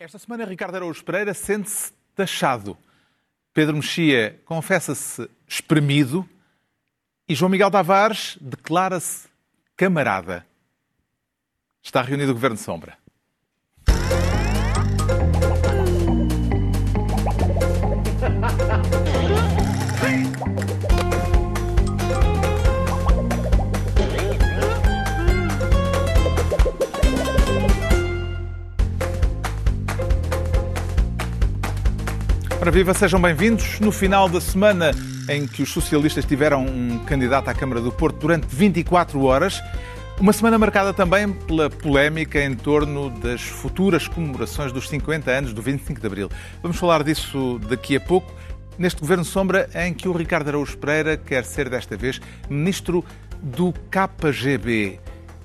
Esta semana, Ricardo Araújo Pereira sente-se taxado. Pedro Mexia confessa-se espremido e João Miguel Tavares declara-se camarada. Está reunido o Governo de Sombra. Ora viva, sejam bem-vindos. No final da semana em que os socialistas tiveram um candidato à Câmara do Porto durante 24 horas, uma semana marcada também pela polémica em torno das futuras comemorações dos 50 anos do 25 de Abril. Vamos falar disso daqui a pouco, neste Governo Sombra em que o Ricardo Araújo Pereira quer ser desta vez Ministro do KGB.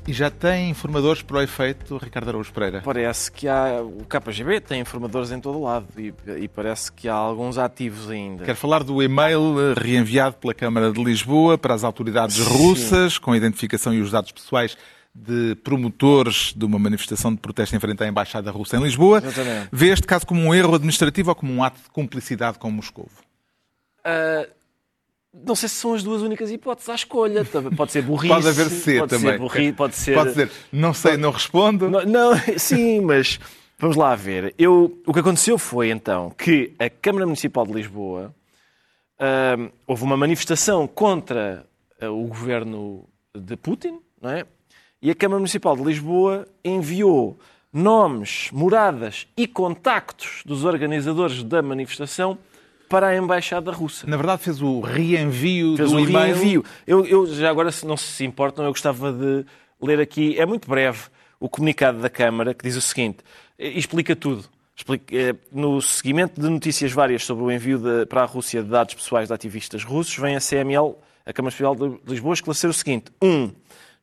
E já tem informadores para o efeito, Ricardo Araújo Pereira? Parece que há. O KGB tem informadores em todo lado e, e, parece que há alguns ativos ainda. Quero falar do e-mail eh, reenviado pela Câmara de Lisboa para as autoridades Sim. russas, com a identificação e os dados pessoais de promotores de uma manifestação de protesto em frente à Embaixada Russa em Lisboa. Exatamente. Vê este caso como um erro administrativo ou como um ato de cumplicidade com Moscou? Uh, não sei se são as duas únicas hipóteses à escolha. Pode ser burrice. pode haver C pode também. Ser burri, pode ser. Pode ser. Não sei, não respondo. Não, não, sim, mas vamos lá ver. Eu, o que aconteceu foi então que a Câmara Municipal de Lisboa uh, houve uma manifestação contra uh, o governo de Putin, não é? E a Câmara Municipal de Lisboa enviou nomes, moradas e contactos dos organizadores da manifestação para a Embaixada Russa. Na verdade, fez o reenvio fez do o e-mail. Reenvio. Eu, eu, já agora, se não se importam, eu gostava de ler aqui, é muito breve, o comunicado da Câmara, que diz o seguinte, explica tudo. Explica, eh, no seguimento de notícias várias sobre o envio de, para a Rússia de dados pessoais de ativistas russos, vem a CML, a Câmara Federal de Lisboa, esclarecer o seguinte. 1. Um,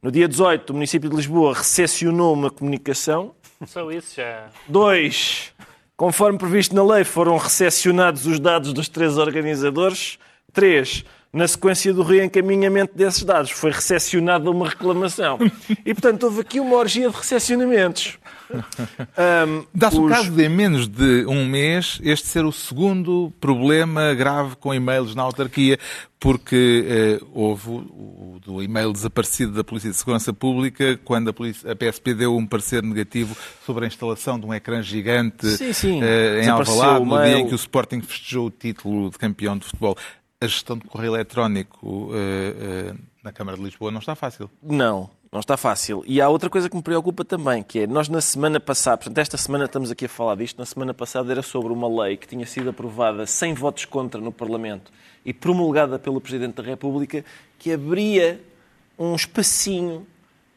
no dia 18, o município de Lisboa recepcionou uma comunicação. Só isso já. 2. Conforme previsto na lei, foram recepcionados os dados dos três organizadores. Três, na sequência do reencaminhamento desses dados, foi recepcionada uma reclamação. E, portanto, houve aqui uma orgia de recepcionamentos. Um, Dá-se os... o caso de, em menos de um mês, este ser o segundo problema grave com e-mails na autarquia, porque eh, houve o, o, do e-mail desaparecido da Polícia de Segurança Pública, quando a, polícia, a PSP deu um parecer negativo sobre a instalação de um ecrã gigante sim, sim. Eh, em Alvalade, no dia em que o Sporting festejou o título de campeão de futebol. A gestão de correio eletrónico eh, eh na Câmara de Lisboa não está fácil. Não, não está fácil. E há outra coisa que me preocupa também, que é, nós na semana passada, portanto, esta semana estamos aqui a falar disto, na semana passada era sobre uma lei que tinha sido aprovada sem votos contra no Parlamento e promulgada pelo Presidente da República, que abria um espacinho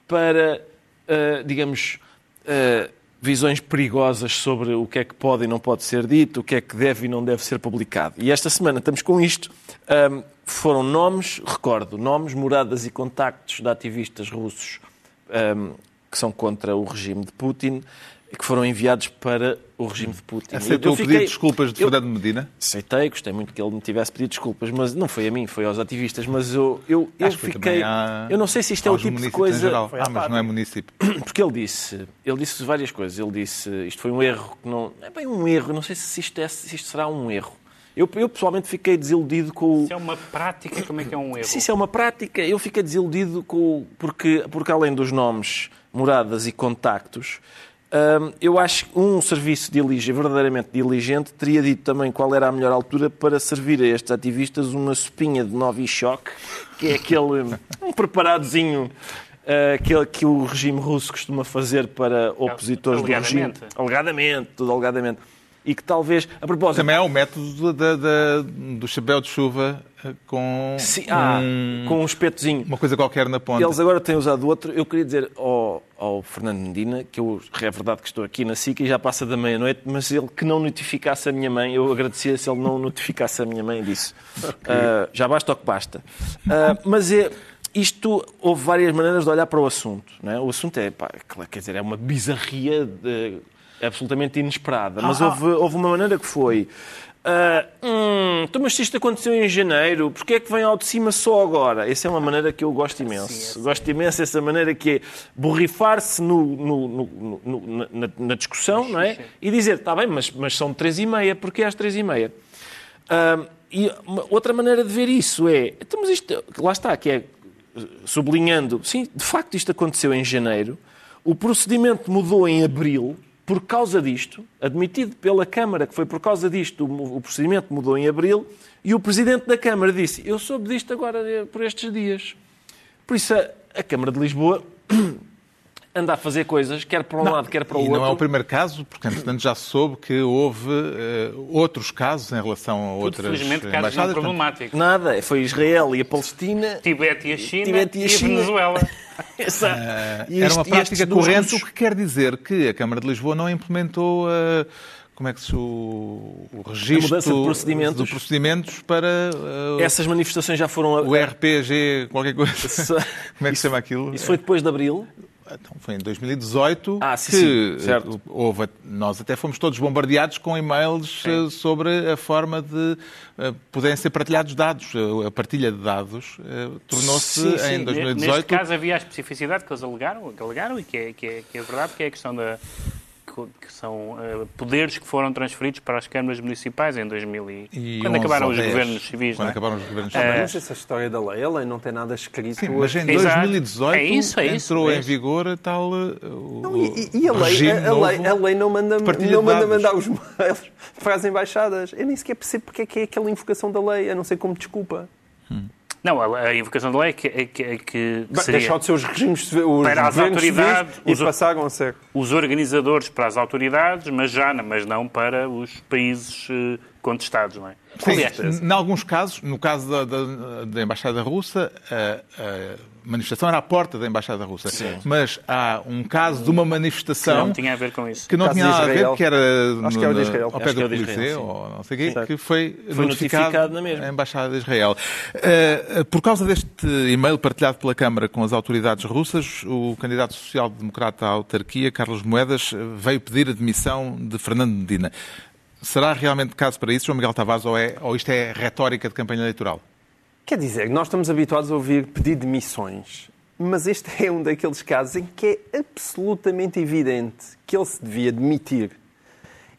para, uh, digamos, uh, visões perigosas sobre o que é que pode e não pode ser dito, o que é que deve e não deve ser publicado. E esta semana estamos com isto. Um, foram nomes, recordo, nomes, moradas e contactos de ativistas russos um, que são contra o regime de Putin que foram enviados para o regime de Putin. Aceitou eu, eu fiquei, o pedido de desculpas de eu, Fernando Medina? Aceitei, gostei muito que ele me tivesse pedido desculpas, mas não foi a mim, foi aos ativistas. Mas eu, eu, eu fiquei. Eu não sei se isto é o tipo de coisa. Ah, mas não é município. Porque ele disse, ele disse várias coisas. Ele disse isto foi um erro que não. É bem um erro, não sei se isto, é, se isto será um erro. Eu, eu, pessoalmente fiquei desiludido com o. Se é uma prática, como é que é um erro? Se isso é uma prática, eu fiquei desiludido com porque, porque além dos nomes, moradas e contactos, hum, eu acho que um serviço diligente, verdadeiramente diligente teria dito também qual era a melhor altura para servir a estes ativistas uma sopinha de Novichok, que é aquele um preparadozinho Uh, aquele que o regime russo costuma fazer para opositores do regime. Alegadamente, tudo alegadamente e que talvez, a propósito... Também há o método da, da, do chapéu de chuva com Sim, ah, um, com um espetozinho. Uma coisa qualquer na ponta. Eles agora têm usado outro. Eu queria dizer ao, ao Fernando Medina, que eu, é verdade que estou aqui na SICA e já passa da meia-noite, mas ele que não notificasse a minha mãe, eu agradecia se ele não notificasse a minha mãe disso. Okay. Uh, já basta o que basta. Uh, mas é isto houve várias maneiras de olhar para o assunto. Não é? O assunto é, pá, quer dizer, é uma bizarria de, absolutamente inesperada. Mas ah, houve, houve uma maneira que foi. ah, hum, então, mas se isto aconteceu em janeiro, porquê é que vem ao de cima só agora? Essa é uma maneira que eu gosto imenso. Gosto imenso dessa maneira que é borrifar-se no, no- no- no- na, na discussão, não é? E dizer, está bem, mas, mas são três e meia, porquê às três e meia? Ah, e outra maneira de ver isso é, então, mas isto, lá está, que é sublinhando, sim, de facto isto aconteceu em janeiro, o procedimento mudou em abril por causa disto, admitido pela Câmara que foi por causa disto, o procedimento mudou em abril, e o Presidente da Câmara disse, eu soube disto agora eh, por estes dias. Por isso a Câmara de Lisboa anda a fazer coisas, quer para um lado, quer para o e outro. não é o primeiro caso, porque entretanto já se soube que houve eh, outros casos em relação a Tudo, outras felizmente, casos não problemáticos. Nada, foi Israel e a Palestina. Tibete e a China Tibete e a a China. Venezuela. Exato. E Era uma e prática corrente, o que quer dizer que a Câmara de Lisboa não implementou eh, como é que se, o, o registro de procedimentos. de procedimentos para eh, Essas manifestações já foram. o RPG, qualquer coisa. Isso- Como é que se chama aquilo? Isso foi depois de Abril. Então, foi em 2018 Ah, sim, que sim, eh, houve. Nós até fomos todos bombardeados com e-mails eh, sobre a forma de eh, poderem ser partilhados dados. A partilha de dados eh, tornou-se em Neste 2018 caso havia a especificidade que eles alegaram, que alegaram e que é, que, é, que é verdade, que é a questão da que são eh, poderes que foram transferidos para as câmaras municipais em 2000 e, E quando 11 acabaram os 10, governos civis, Quando não é? acabaram os governos É. civis. Mas essa história da lei, a lei não tem nada escrito. Sim, mas em Exato. 2018 É isso, é isso, entrou é em vigor a tal. o- Não, e, e a, lei, regime a, a lei, novo a lei não manda, não manda mandar os mails para as embaixadas. Eu nem sequer percebo porque é que é aquela invocação da lei, a não ser como desculpa. Não, a, a invocação da lei é que, é que, é que Bem, seria Deixou de ser os regimes, os Para as autoridades, e os- passaram a ser. os organizadores para as autoridades, mas já mas não para os países eh, contestados, não é? Sim, em alguns casos, no caso da, da- da Embaixada Russa, a, a manifestação era à porta da Embaixada Russa. Mas há um caso de uma manifestação não tinha a ver com isso. que não tinha nada a ver, que era Acho que é o de Israel. ao pé que é do Coliseu, sim. ou não sei o quê, Sim. que foi, Foi notificado na mesma. Embaixada de Israel. Eh, por causa deste e-mail partilhado pela Câmara com as autoridades russas, o candidato social-democrata à autarquia, Carlos Moedas, veio pedir a demissão de Fernando Medina. Será realmente caso para isso, João Miguel Tavares, ou, é, ou isto é retórica de campanha eleitoral? Quer dizer, nós estamos habituados a ouvir pedir demissões, mas este é um daqueles casos em que é absolutamente evidente que ele se devia demitir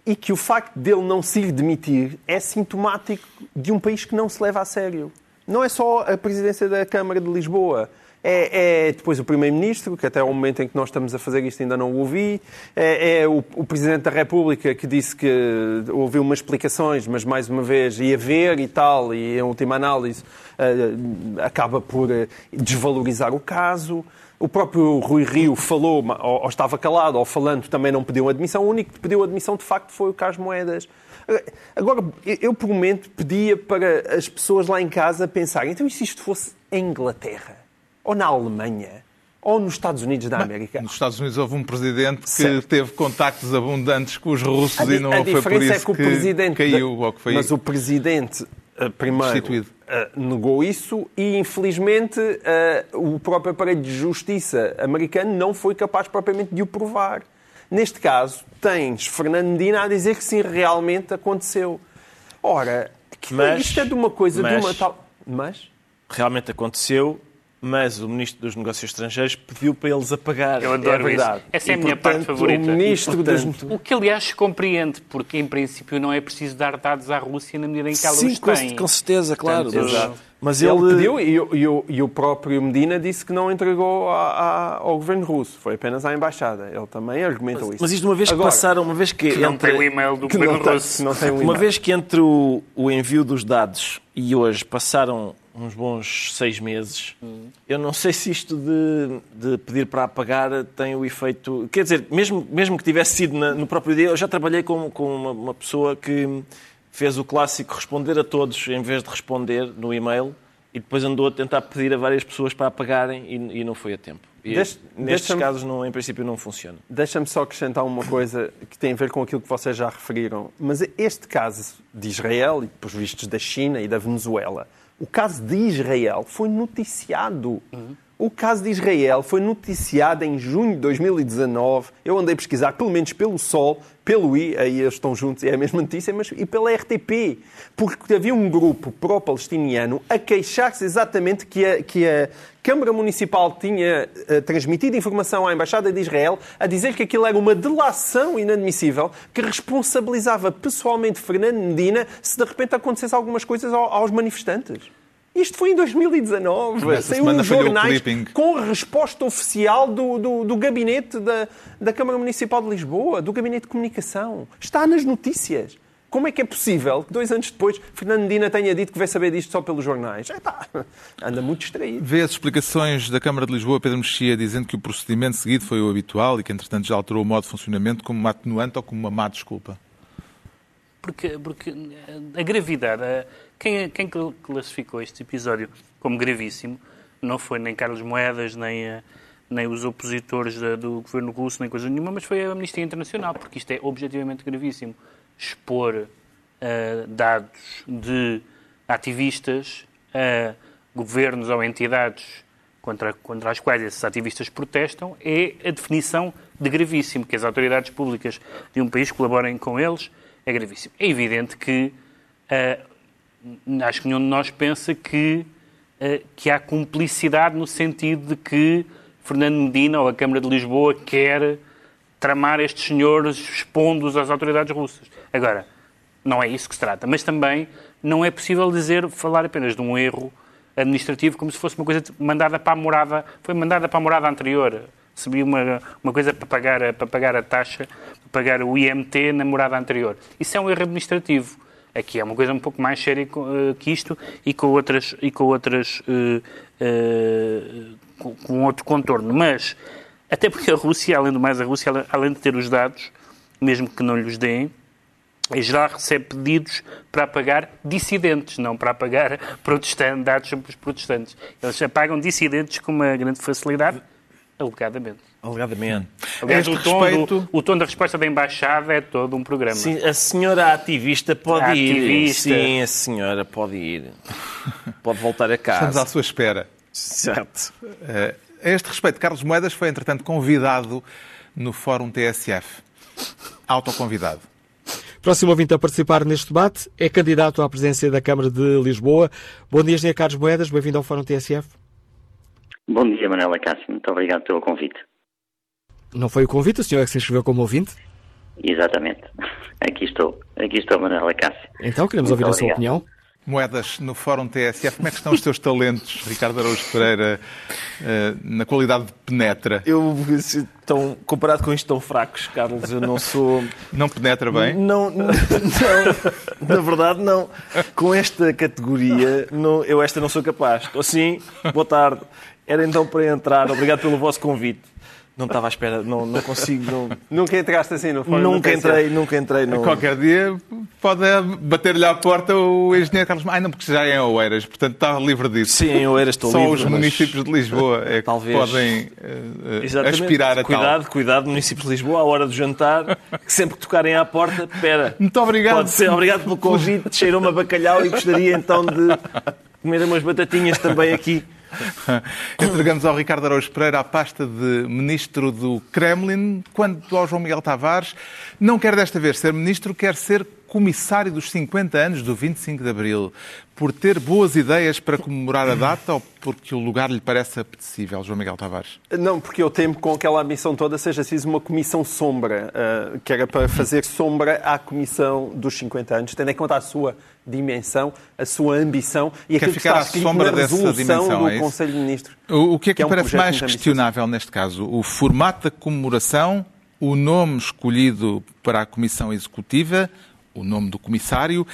e que o facto dele não se ir demitir é sintomático de um país que não se leva a sério. Não é só a presidência da Câmara de Lisboa. É, é depois o Primeiro-Ministro, que até ao momento em que nós estamos a fazer isto ainda não o ouvi. É, é o, o Presidente da República que disse que ouviu umas explicações, mas mais uma vez ia ver e tal, e em última análise eh, acaba por eh, desvalorizar o caso. O próprio Rui Rio falou, ou, estava calado, ou falando, também não pediu admissão. O único que pediu admissão, de facto, foi o Carlos Moedas. Agora, eu- por momento, pedia para as pessoas lá em casa pensarem, então e se isto fosse em Inglaterra? Ou na Alemanha? Ou nos Estados Unidos da América? Nos Estados Unidos houve um presidente que Certo. teve contactos abundantes com os russos A, e não a foi por diferença isso é que o presidente. caiu, ou que foi Mas o presidente, eh, primeiro, eh, negou isso e, infelizmente, eh, o próprio aparelho de justiça americano não foi capaz propriamente de o provar. Neste caso, tens Fernando Medina a dizer que sim, realmente aconteceu. Ora, Mas- isto é de uma coisa, de mas- uma tal. Mas? Realmente aconteceu, mas o Ministro dos Negócios Estrangeiros pediu para eles apagar. Eu adoro É verdade. isso. Essa é a E, minha parte portanto, favorita. O ministro E, das. portanto, O que, aliás, se compreende, porque, em princípio, não é preciso dar dados à Rússia na medida em que ela Sim, os com, tem. com certeza, claro. Portanto, mas- exato. Mas Ele, ele, pediu e, o- e e o próprio Medina disse que não entregou a- a- ao governo russo, foi apenas à embaixada. Ele também argumentou isso. Mas isto uma vez que Agora, passaram, uma vez que, Que não entre- tem o e-mail do que governo russo. que não tem um uma vez que entre o, o envio dos dados e hoje passaram uns bons seis meses, eu não sei se isto de, de pedir para apagar tem o efeito. Quer dizer, mesmo, mesmo que tivesse sido na- no próprio dia, eu já trabalhei com, com uma, uma pessoa que fez o clássico responder a todos em vez de responder no e-mail e depois andou a tentar pedir a várias pessoas para apagarem e, e não foi a tempo. E nestes casos, não, em princípio, não funciona. Deixa-me só acrescentar uma coisa que tem a ver com aquilo que vocês já referiram. Mas este caso de Israel e, pelos vistos, da China e da Venezuela, o caso de Israel foi noticiado O caso de Israel foi noticiado em junho de 2019. Eu andei a pesquisar, pelo menos pelo Sol, pelo I, aí eles estão juntos, é a mesma notícia, mas e pela RTP. Porque havia um grupo pró-palestiniano a queixar-se exatamente que a, que a Câmara Municipal tinha uh, transmitido informação à Embaixada de Israel a dizer que aquilo era uma delação inadmissível que responsabilizava pessoalmente Fernando Medina se de repente acontecesse algumas coisas aos manifestantes. Isto foi em 2019. Nessa Saiu o jornais com a resposta oficial do, do, do gabinete da, da Câmara Municipal de Lisboa, do gabinete de comunicação. Está nas notícias. Como é que é possível que dois anos depois Fernando Medina tenha dito que vai saber disto só pelos jornais? Epá, anda muito distraído. Vê as explicações da Câmara de Lisboa, Pedro Mexia, dizendo que o procedimento seguido foi o habitual e que, entretanto, já alterou o modo de funcionamento como uma atenuante ou como uma má desculpa. Porque, porque a gravidade, a- quem, quem classificou este episódio como gravíssimo não foi nem Carlos Moedas, nem, a- nem os opositores da- do governo russo, nem coisa nenhuma, mas foi a Amnistia Internacional, porque isto é objetivamente gravíssimo. Expor ah, dados de ativistas a governos ou entidades contra, contra as quais esses ativistas protestam é a definição de gravíssimo, que as autoridades públicas de um país colaborem com eles, é gravíssimo. É evidente que ah, acho que nenhum de nós pensa que, ah, que há cumplicidade no sentido de que Fernando Medina ou a Câmara de Lisboa quer tramar estes senhores expondo-os às autoridades russas. Agora, não é isso que se trata, mas também não é possível dizer, falar apenas de um erro administrativo como se fosse uma coisa mandada para a morada, foi mandada para a morada anterior. Recebi uma, uma coisa para pagar, a- para pagar a taxa, para pagar o IMT na morada anterior. Isso é um erro administrativo. Aqui é uma coisa um pouco mais séria eh, que isto e com outras, e com outras eh, eh, com, com outro contorno. Mas, até porque a Rússia, além do mais, a Rússia, além de ter os dados, mesmo que não lhes deem, em geral recebe pedidos para apagar dissidentes, não para apagar protestantes, dados sobre os protestantes. Eles apagam dissidentes com uma grande facilidade, alegadamente. Alegadamente. Aliás, A o este tom, respeito- do, o tom da resposta da Embaixada é todo um programa. Sim, a senhora ativista pode A ir. ativista. Sim, a senhora pode ir. Pode voltar a Estamos à casa. sua espera. Certo. Eh, a este respeito, Carlos Moedas foi, entretanto, convidado no Fórum TSF. Autoconvidado. Próximo ouvinte a participar neste debate é candidato à presidência da Câmara de Lisboa. Bom dia, Engenheiro Carlos Moedas. Bem-vindo ao Fórum TSF. Bom dia, Manuela Cássio. Muito obrigado pelo convite. Não foi o convite, o senhor é que se inscreveu como ouvinte. Exatamente. Aqui estou. Aqui estou, Manuela Cássio. Então, queremos Muito ouvir a sua obrigado. opinião. Moedas, no Fórum TSF, como é que estão os teus talentos, Ricardo Araújo Pereira, eh, na qualidade de penetra? Eu, tão, comparado com isto, tão fracos, Carlos, eu não sou. Não penetra bem? Não, não, não, na verdade, não. Com esta categoria, não, eu esta não sou capaz. Estou assim, boa tarde. Era então para entrar, obrigado pelo vosso convite. Não estava à espera, não, não consigo. Não, Nunca entraste assim no fórum nunca entrei, nunca entrei no. Qualquer dia pode bater-lhe à porta o engenheiro Carlos. Ah, não, porque já é em Oeiras, portanto está livre disso. Sim, eu era, estou Só livre, os mas- municípios de Lisboa é que Talvez. podem eh, eh, Exatamente. aspirar a tal. cuidado, cuidado, municípios de Lisboa, à hora do jantar, que sempre que tocarem à porta, espera. Muito obrigado. Pode ser, obrigado pelo convite, cheirou-me a bacalhau e gostaria então de comer umas batatinhas também aqui. Entregamos ao Ricardo Araújo Pereira a pasta de ministro do Kremlin, quanto ao João Miguel Tavares, não quer desta vez ser ministro, quer ser comissário dos 50 anos do 25 de Abril. Por ter boas ideias para comemorar a data ou porque o lugar lhe parece apetecível, João Miguel Tavares? Não, porque eu temo que com aquela ambição toda seja preciso uma comissão sombra, eh, que era para fazer sombra à comissão dos 50 anos, tendo em conta a sua dimensão, a sua ambição e Quer aquilo que ficar está à sombra dessa resolução dimensão, do é? Conselho de Ministros. O, o que é que, Que é lhe um parece mais questionável neste caso? O formato da comemoração, o nome escolhido para a comissão executiva, o nome do comissário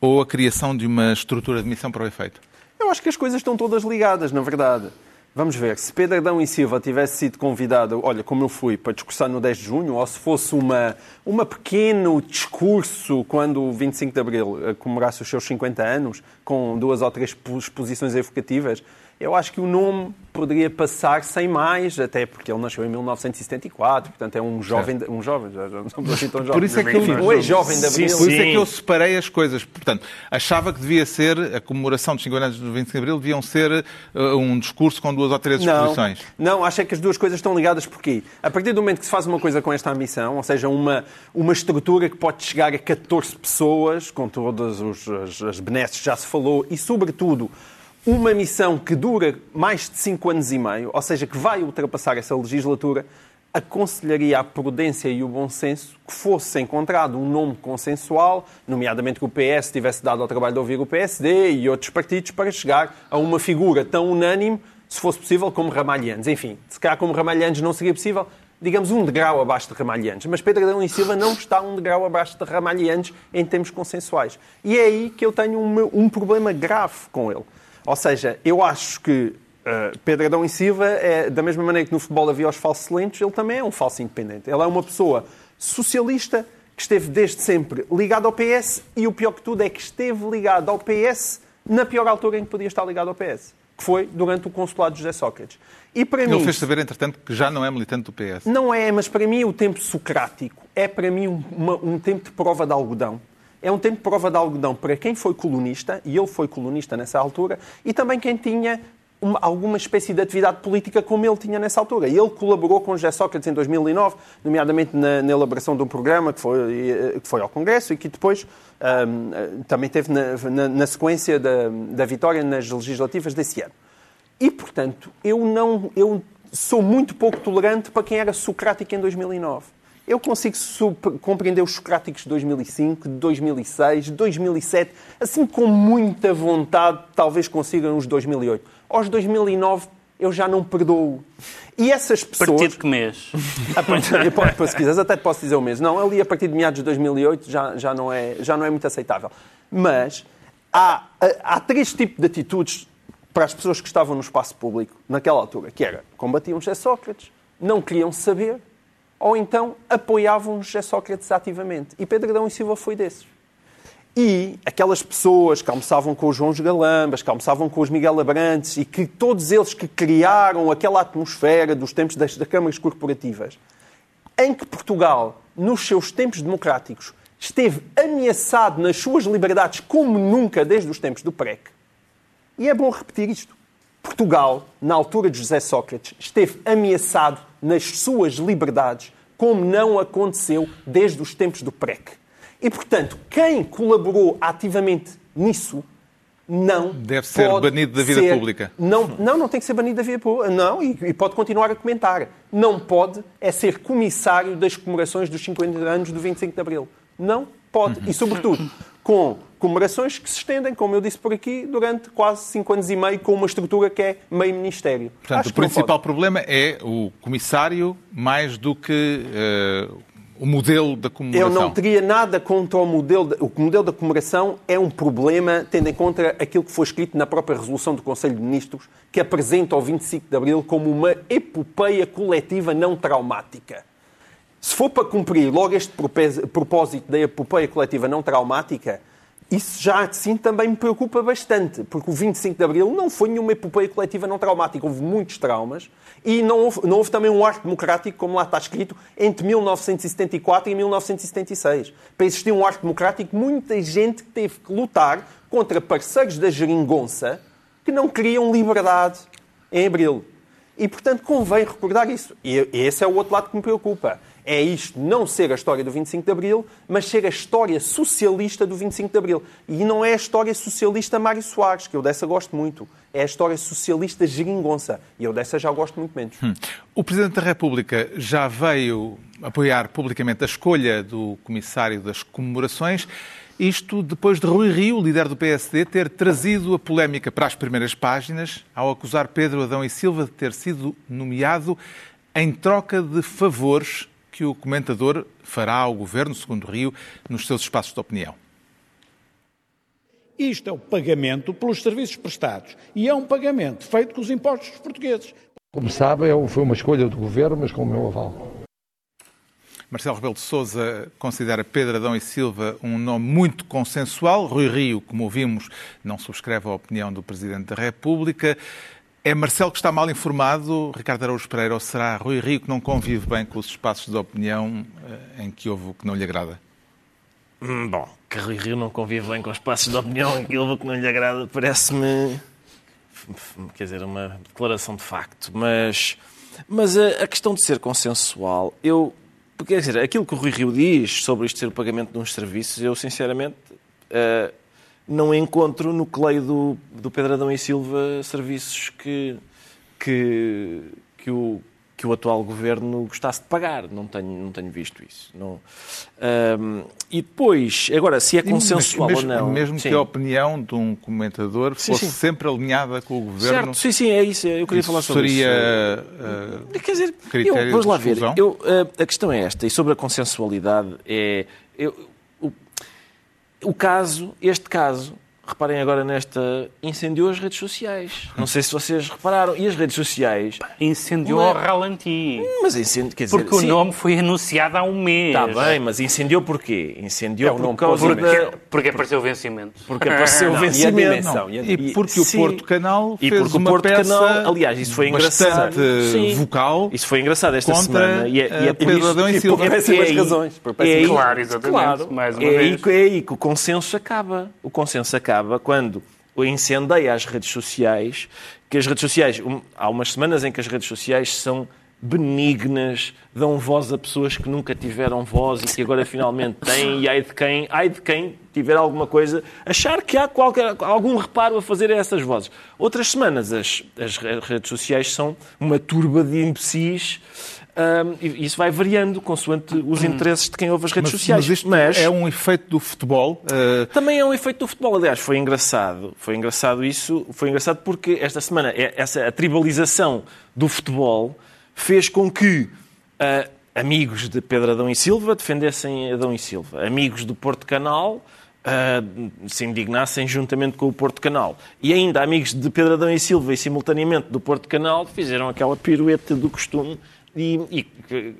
ou a criação de uma estrutura de missão para o efeito? Eu acho que as coisas estão todas ligadas, na verdade. Vamos ver, se Pedro Adão e Silva tivesse sido convidado, olha, como eu fui, para discursar no 10 de junho, ou se fosse uma, uma pequeno discurso quando o 25 de Abril eh, comemorasse os seus 50 anos, com duas ou três expo- exposições evocativas, Eu acho que o nome poderia passar sem mais, até porque ele nasceu em 1974, portanto é um jovem, um jovem, já, já não somos assim tão jovens. Por isso é que eu, um ex-jovem da Sim, Abril. por isso é que eu separei as coisas. Portanto, achava que devia ser, a comemoração dos 50 anos do 25 de Abril, deviam ser uh, um discurso com duas ou três Não, exposições. não, acho é que as duas coisas estão ligadas porque a partir do momento que se faz uma coisa com esta ambição, ou seja, uma, uma estrutura que pode chegar a 14 pessoas, com todas os, as, as benesses que já se falou, e sobretudo uma missão que dura mais de 5 anos e meio, ou seja, que vai ultrapassar essa legislatura, aconselharia a prudência e o bom senso que fosse encontrado um nome consensual, nomeadamente que o PS tivesse dado ao trabalho de ouvir o PSD e outros partidos para chegar a uma figura tão unânime, se fosse possível, como Ramalhianes. Enfim, se calhar como Ramalhianes não seria possível, digamos um degrau abaixo de Ramalhianes. Mas Pedro Adão e Silva não está um degrau abaixo de Ramalhianes em termos consensuais. E é aí que eu tenho um, um problema grave com ele. Ou seja, eu acho que Uh, Pedro Adão e Silva, é, da mesma maneira que no futebol havia os falsos lentos, ele também é um falso independente. Ele é uma pessoa socialista que esteve desde sempre ligado ao PS e o pior que tudo é que esteve ligado ao PS na pior altura em que podia estar ligado ao PS, que foi durante o consulado de José Sócrates. E para Ele mim, fez saber, entretanto, que já não é militante do PS. não é, mas para mim o tempo socrático é para mim um, uma- um tempo de prova de algodão. É um tempo prova de algodão para quem foi colunista, e ele foi colunista nessa altura, e também quem tinha uma- alguma espécie de atividade política como ele tinha nessa altura. E ele colaborou com José Sócrates em 2009, nomeadamente na, na elaboração de um programa que foi, eh, que foi ao Congresso e que depois ahm, eh, também teve na, na- na sequência da, da vitória nas legislativas desse ano. E, portanto, eu, não, eu sou muito pouco tolerante para quem era socrático em 2009. Eu consigo compreender os socráticos de 2005, de 2006, de 2007, assim com muita vontade, talvez consigam os 2008. Aos 2009 eu já não perdoo. E essas A pessoas... partir de que mês? A partir, posso- se quiseres, até posso dizer o mesmo. Não, ali a partir de meados de 2008 já, já, não, é, já não é muito aceitável. Mas há, há três tipos de atitudes para as pessoas que estavam no espaço público naquela altura, que era combatiam José Sócrates, não queriam saber, ou então apoiavam José Sócrates ativamente. E Pedro Adão e Silva foi desses. E aquelas pessoas que almoçavam com os João Galambas, que almoçavam com os Miguel Abrantes e que todos eles que criaram aquela atmosfera dos tempos das, das câmaras corporativas, em que Portugal, nos seus tempos democráticos, esteve ameaçado nas suas liberdades como nunca desde os tempos do PREC. E é bom repetir isto. Portugal, na altura de José Sócrates, esteve ameaçado nas suas liberdades como não aconteceu desde os tempos do PREC. E, portanto, quem colaborou ativamente nisso não Deve ser banido da vida ser- pública. Não, não, não tem que ser banido da vida pública. Não, e, e pode continuar a comentar. Não pode é ser comissário das comemorações dos 50 anos do 25 de Abril. Não pode. E, sobretudo, com comemorações que se estendem, como eu disse por aqui, durante quase 5 anos e meio, com uma estrutura que é meio ministério. Portanto, Acho o principal problema é o comissário mais do que eh, o modelo da Eu comemoração. não teria nada contra o modelo. de- o modelo da comemoração é um problema, tendo em conta aquilo que foi escrito na própria resolução do Conselho de Ministros, que apresenta o 25 de Abril como uma epopeia coletiva não traumática. Se for para cumprir logo este propósito da epopeia coletiva não traumática, isso já assim também me preocupa bastante, porque o 25 de Abril não foi nenhuma epopeia coletiva não traumática, houve muitos traumas e não houve, não houve também um arco democrático, como lá está escrito, entre 1974 e 1976. Para existir um arco democrático, muita gente teve que lutar contra parceiros da geringonça que não queriam liberdade em Abril. E, portanto, convém recordar isso. E esse é o outro lado que me preocupa. É isto não ser a história do 25 de Abril, mas ser a história socialista do 25 de Abril. E não é a história socialista Mário Soares, que eu dessa gosto muito. É a história socialista geringonça. E eu dessa já gosto muito menos. O Presidente da República já veio apoiar publicamente a escolha do Comissário das Comemorações. Isto depois de Rui Rio, líder do PSD, ter trazido a polémica para as primeiras páginas ao acusar Pedro Adão e Silva de ter sido nomeado em troca de favores que o comentador fará ao governo, segundo Rio, nos seus espaços de opinião. Isto é o pagamento pelos serviços prestados. E é um pagamento feito com os impostos dos portugueses. Como sabe, foi uma escolha do governo, mas com o meu aval. Marcelo Rebelo de Sousa considera Pedro Adão e Silva um nome muito consensual. Rui Rio, como ouvimos, não subscreve a opinião do Presidente da República. É Marcelo que está mal informado, Ricardo Araújo Pereira, ou será Rui Rio que não convive bem com os espaços de opinião eh, em que houve o que não lhe agrada? Hum, bom, que Rui Rio não convive bem com espaços de opinião em que houve o que não lhe agrada, parece-me, quer dizer, uma declaração de facto. Mas, mas a, a questão de ser consensual, eu, quer dizer, aquilo que o Rui Rio diz sobre isto ser o pagamento de uns serviços, eu sinceramente eh, não encontro no cleio do, do Pedro Adão e Silva serviços que, que, que, o, que o atual governo gostasse de pagar. Não tenho, não tenho visto isso. Não. Ahm, e depois, agora, se é consensual mesmo, ou não. Mesmo Sim. que a opinião de um comentador Sim, fosse sim. sempre alinhada com o governo, Certo, sim, sim, é isso. Eu queria isso falar sobre seria isso. eh, Quer dizer, critério eu, vamos lá de ver. Eu, eh, a questão é esta, e sobre a consensualidade, é. eu- o, caso, este caso, reparem agora nesta. incendiou as redes sociais. Não sei se vocês repararam. E as redes sociais. Incendiou é- ao ralenti. Mas incendiou. Quer dizer, Porque o sim, nome foi anunciado há um mês. Está bem, mas incendiou porquê? Incendiou É o por nome causa pode- da. Porque apareceu o vencimento. Porque apareceu o Não, e a vencimento. dimensão, e a- E porque o sim. Porto Canal E fez porque o uma Porto peça Canal, aliás, isso foi engraçado. Sim. vocal Isso foi engraçado esta semana. E é, e é eh, por isso- e e Silva. por péssimas aí- razões, por é péssimas aí- Claro, exatamente, claro. mais uma é, aí, vez. que- é aí que o consenso acaba. O consenso acaba quando o incendeia as redes sociais, que as redes sociais, um- há umas semanas em que as redes sociais são benignas, dão voz a pessoas que nunca tiveram voz e que agora finalmente têm, e ai de quem, ai de quem tiver alguma coisa, achar que há qualquer, algum reparo a fazer a essas vozes. Outras semanas as, as redes sociais são uma turba de imbecis hum, e isso vai variando consoante os interesses de quem ouve as redes Mas, sociais. mas isto é um efeito do futebol. eh, Também é um efeito do futebol. Aliás, foi engraçado. Foi engraçado isso. Foi engraçado porque esta semana é- essa a tribalização do futebol fez com que ah, amigos de Pedro Adão e Silva defendessem Adão e Silva, amigos do Porto Canal ah, se indignassem juntamente com o Porto Canal e ainda amigos de Pedro Adão e Silva e simultaneamente do Porto Canal fizeram aquela pirueta do costume e, e-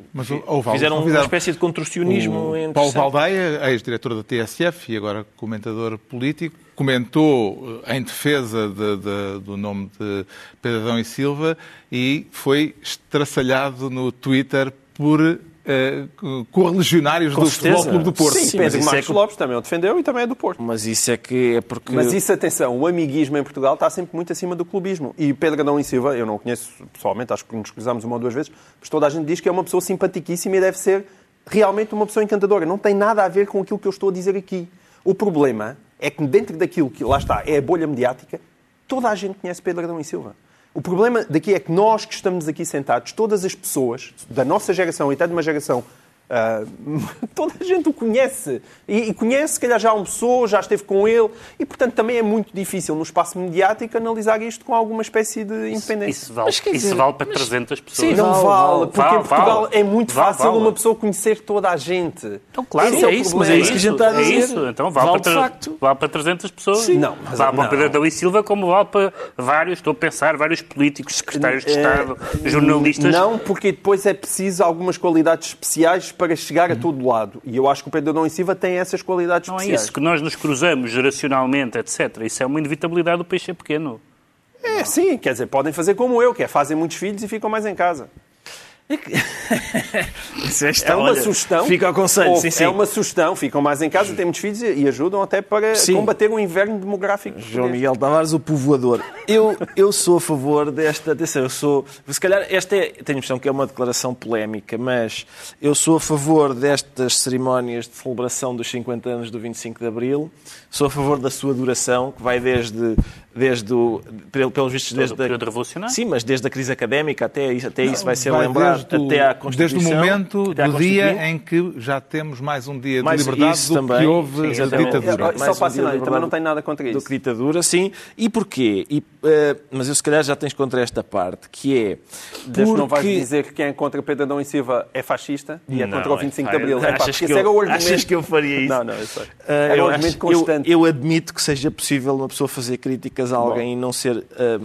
fizeram uma espécie de contorcionismo O. Paulo Valdeia, ex-diretor da TSF e agora comentador político, comentou eh, em defesa de- de- do nome de Pedro Adão e Silva e foi estraçalhado no Twitter por eh, correligionários do. Futebol Clube do Porto. Sim, Pedro é Marcos que- Lopes também o defendeu e também é do Porto. Mas isso é que é porque Mas isso, atenção, o amiguismo em Portugal está sempre muito acima do clubismo. E Pedro Adão e Silva, eu não o conheço pessoalmente, acho que nos cruzamos uma ou duas vezes, mas toda a gente diz que é uma pessoa simpaticíssima e deve ser realmente uma pessoa encantadora. Não tem nada a ver com aquilo que eu estou a dizer aqui. O problema é que dentro daquilo que lá está é a bolha mediática, toda a gente conhece Pedro Adão e Silva. O problema daqui é que nós que estamos aqui sentados, todas as pessoas da nossa geração e até de uma geração ah, toda a gente o conhece. E, e conhece, se calhar já almoçou, já esteve com ele. E, portanto, também é muito difícil no espaço mediático analisar isto com alguma espécie de independência. Isso vale, Mas isso vale para mas- 300 pessoas. Sim, Não vale, vale, vale. porque Vale, em Portugal vale. é muito Vale, fácil vale. uma pessoa conhecer toda a gente. Então, claro, Esse é o isso, mas é isso que a gente está a É dizer. isso. Então vale, Vale para, vale para 300 pessoas. Sim. Não, mas- vale para não. Pedro Adão e Silva como vale para vários, estou a pensar, vários políticos, secretários de Estado, jornalistas. Não, porque depois é preciso algumas qualidades especiais para chegar a todo lado. E eu acho que o Pedro Adão e Silva tem essas qualidades Não é especiais. isso, que nós nos cruzamos geracionalmente, etc. Isso é uma inevitabilidade do peixe é pequeno. É, sim, quer dizer, podem fazer como eu, que é fazem muitos filhos e ficam mais em casa. Isso é, É uma sugestão. Fica ao conselho, sim, sim. É uma sugestão, ficam mais em casa, têm muitos filhos e ajudam até para Sim. combater o inverno demográfico. João. Miguel Tavares, o povoador. Eu, eu sou a favor desta. Atenção, eu sou. Se calhar, esta é. Tenho a impressão que é uma declaração polémica, mas eu sou a favor destas cerimónias de celebração dos 50 anos do 25 de Abril. Sou a favor da sua duração, que vai desde. Desde o, pelo- pelos vistos, desde o período revolucionário. Sim, mas desde a crise académica até, isso- até isso vai ser Vai lembrado. desde o- até à Constituição. Desde o momento do dia em que já temos mais um dia de Mais liberdade isso do também. que houve Sim, de exatamente. ditadura. É, Só Mais um para assinar, de eu também liberdade não tenho nada contra do isso. que ditadura, sim. E porquê? E, eh, mas eu se calhar já tens contra esta parte, que é... Desde que não vais porque- dizer que quem é contra Pedro Adão e Silva é fascista e é Não, contra o 25 de é- Abril. É, pá, achas porque que esse eu- era o argumento. achas que eu faria isso? Não, não, eu sei. Era eu um acho- argumento eu- constante. Eu, admito que seja possível uma pessoa fazer críticas a alguém e não ser ah,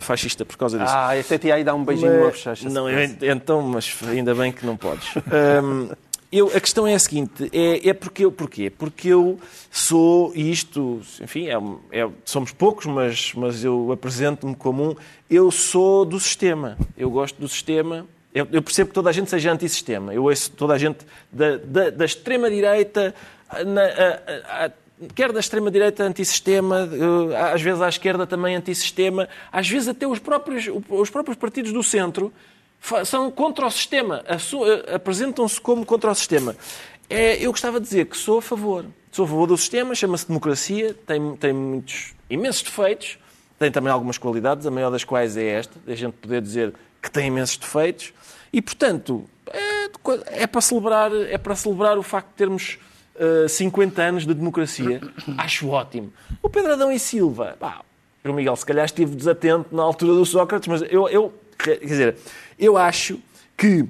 fascista por causa disso. Ah, até te aí dá um beijinho Mas- bochecha. Não, eu ent- então, mas ainda bem que não podes. Ahm, eu, a questão é a seguinte, é, é porque eu, porquê? Porque eu sou isto, enfim, é, um- é- somos poucos, mas, mas eu apresento-me como um, eu sou do sistema, eu gosto do sistema, eu, eu percebo que toda a gente seja antissistema, eu ouço toda a gente da, da, da extrema-direita, na- quer da extrema-direita antissistema, eh, às vezes à esquerda também antissistema, às vezes até os próprios, os próprios partidos do centro são contra o sistema, eh, apresentam-se como contra o sistema. É, eu gostava de dizer que sou a favor. Sou a favor do sistema, chama-se democracia, tem, tem muitos imensos defeitos, tem também algumas qualidades, a maior das quais é esta, a gente poder dizer que tem imensos defeitos, e portanto é, é para celebrar, é para celebrar o facto de termos eh, 50 anos de democracia. Acho ótimo. O Pedro Adão e Silva, pá, o Miguel se calhar esteve desatento na altura do Sócrates, mas eu, eu quer dizer, eu acho que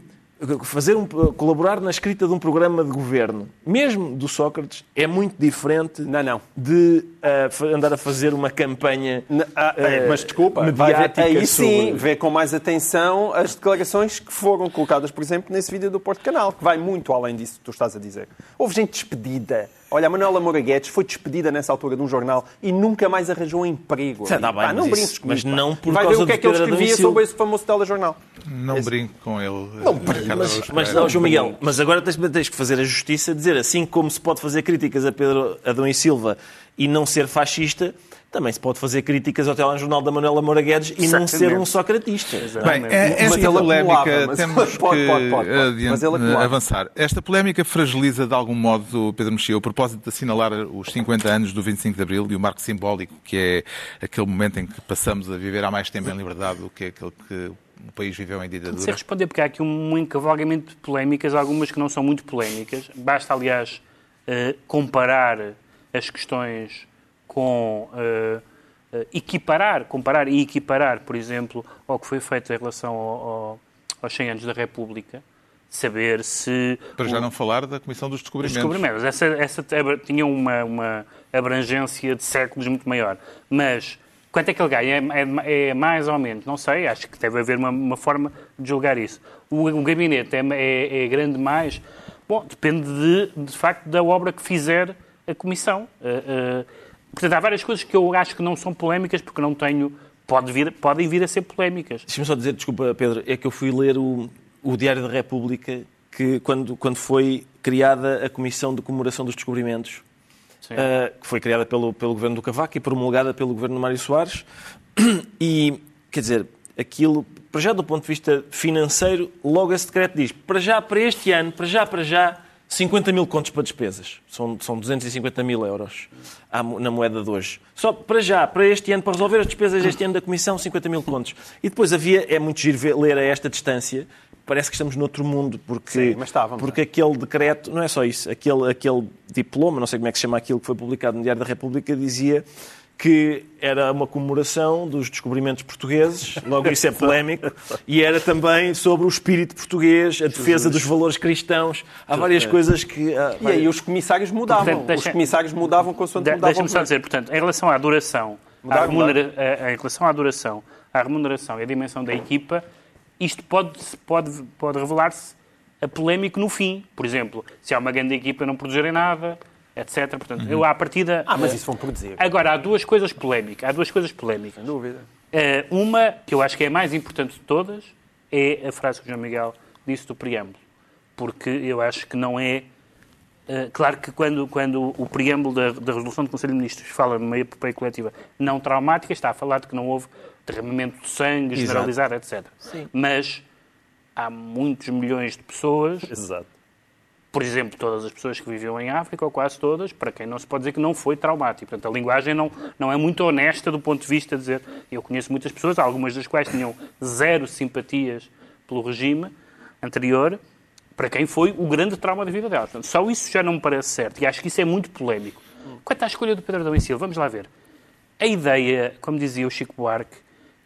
fazer um, colaborar na escrita de um programa de governo, mesmo do Sócrates, é muito diferente Não, não. de fa- andar a fazer uma campanha Na- ah, eh, mas desculpa, vai ver, mediática aí sim, sobre- vê com mais atenção as declarações que foram colocadas, por exemplo, nesse vídeo do Porto Canal, que vai muito além disso que tu estás a dizer. Houve gente despedida. Olha, a Manuela Moura Guedes foi despedida nessa altura de um jornal e nunca mais arranjou um emprego. Ali. tá bem, Pá, não brinques isso- comigo, mas pá. não por Vai ver o que é de que ele escrevia sobre esse famoso telejornal. Não brinco com ele. Não brinco, Mas, mas não, João Miguel, mas agora tens, tens que fazer a justiça, dizer assim como se pode fazer críticas a Pedro Adão e Silva e não ser fascista, também se pode fazer críticas ao telejornal da Manuela Moura Guedes e não ser um socratista. Bem, é- esta polémica mas- temos pode, que pode, pode, pode. adiante- acumulava. avançar. Esta polémica fragiliza de algum modo, Pedro Mexia, o propósito de assinalar os 50 anos do 25 de Abril e o marco simbólico, que é aquele momento em que passamos a viver há mais tempo em liberdade do que aquele que o país viveu em Não sei ditadura. responder, porque há aqui um encavalgamento de polémicas, algumas que não são muito polémicas. Basta, aliás, eh, comparar as questões com. eh, equiparar, comparar e equiparar, por exemplo, ao que foi feito em relação ao- ao- aos 100 anos da República. Saber se. Para já o- não falar da Comissão dos os Descobrimentos. descobrimentos. Essa, essa tinha uma, uma abrangência de séculos muito maior. Mas quanto é que ele ganha? É, é- é mais ou menos? Não sei. Acho que deve haver uma, uma forma de julgar isso. O, o gabinete é, é- é grande mais? Bom, depende de, de facto da obra que fizer a Comissão. Eh, eh, portanto, há várias coisas que eu acho que não são polémicas porque não tenho... Pode vir, podem vir a ser polémicas. Deixa-me só dizer, desculpa, Pedro, é que eu fui ler o, o Diário da República que, quando, quando foi criada a Comissão de Comemoração dos Descobrimentos, ah, que foi criada pelo, pelo governo do Cavaco e promulgada pelo governo Mário Soares. E, quer dizer, aquilo, para já do ponto de vista financeiro, logo esse decreto diz, para já, para este ano, para já, para já, 50 mil contos para despesas. São, são 250 mil euros na moeda de hoje. Só para já, para este ano, para resolver as despesas deste ano da Comissão, 50 mil contos. E depois havia, é muito giro ver- ler a esta distância, parece que estamos noutro mundo, porque, Sim, estávamos, porque aquele decreto, não é só isso, aquele, aquele diploma, não sei como é que se chama aquilo que foi publicado no Diário da República, dizia que era uma comemoração dos descobrimentos portugueses, logo isso é polémico, e era também sobre o espírito português, a defesa dos valores cristãos. Há várias coisas que. ah, E aí os comissários mudavam. Portanto, deixa- Os comissários mudavam consoante De- mudava o Deixa-me só dizer, portanto, em relação à duração, à Mudar, remunera- a- a- em relação à duração, à remuneração e à dimensão da equipa, isto pode, pode, pode revelar-se a polémico no fim. Por exemplo, se há uma grande equipa não produzirem nada, etc. Portanto, eu à partida... Ah, mas isso vão produzir. Agora, há duas coisas polémicas. Há duas coisas polémicas. Sem dúvida. Eh, uma, que eu acho que é a mais importante de todas, é a frase que o João Miguel disse do preâmbulo. Porque eu acho que não é. eh, claro que quando, quando o preâmbulo da, da resolução do Conselho de Ministros fala numa epopeia coletiva não traumática, está a falar de que não houve derramamento de sangue Exato. generalizado, etc. Mas há muitos milhões de pessoas Exato. Por exemplo, todas as pessoas que viviam em África, ou quase todas, para quem não se pode dizer que não foi traumático. Portanto, a linguagem não, não é muito honesta do ponto de vista de dizer. Eu conheço muitas pessoas, algumas das quais tinham zero simpatias pelo regime anterior, para quem foi o grande trauma da vida delas. Portanto, só isso já não me parece certo. E acho que isso é muito polémico. Quanto à escolha do Pedro Adão Silva, vamos lá ver. A ideia, como dizia o Chico Buarque,